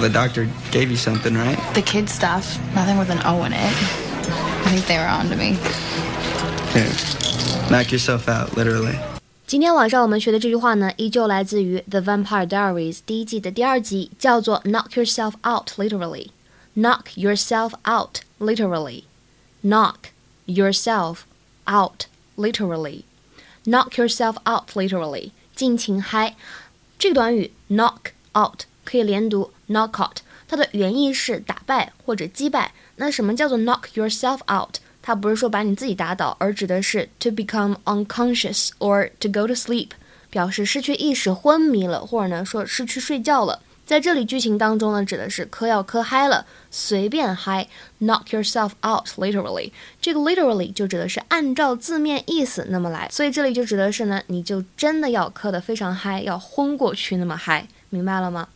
the doctor gave you something, right? The kid stuff, nothing with an O in it. I think they were on to me. Here, knock yourself out, literally. 今天晚上我们学的这句话呢，依旧来自于《The Vampire Diaries》第一季的第二集，叫做 "Knock yourself out literally." Knock yourself out literally. Knock yourself out literally. Knock yourself out literally. 尽情嗨。这个短语 knock out 可以连读 knock out，它的原意是打败或者击败。那什么叫做 knock yourself out？它不是说把你自己打倒，而指的是 to become unconscious or to go to sleep，表示失去意识、昏迷了，或者呢说失去睡觉了。在这里剧情当中呢，指的是嗑药嗑嗨了，随便嗨，knock yourself out literally。这个 literally 就指的是按照字面意思那么来，所以这里就指的是呢，你就真的要嗑得非常嗨，要昏过去那么嗨，明白了吗？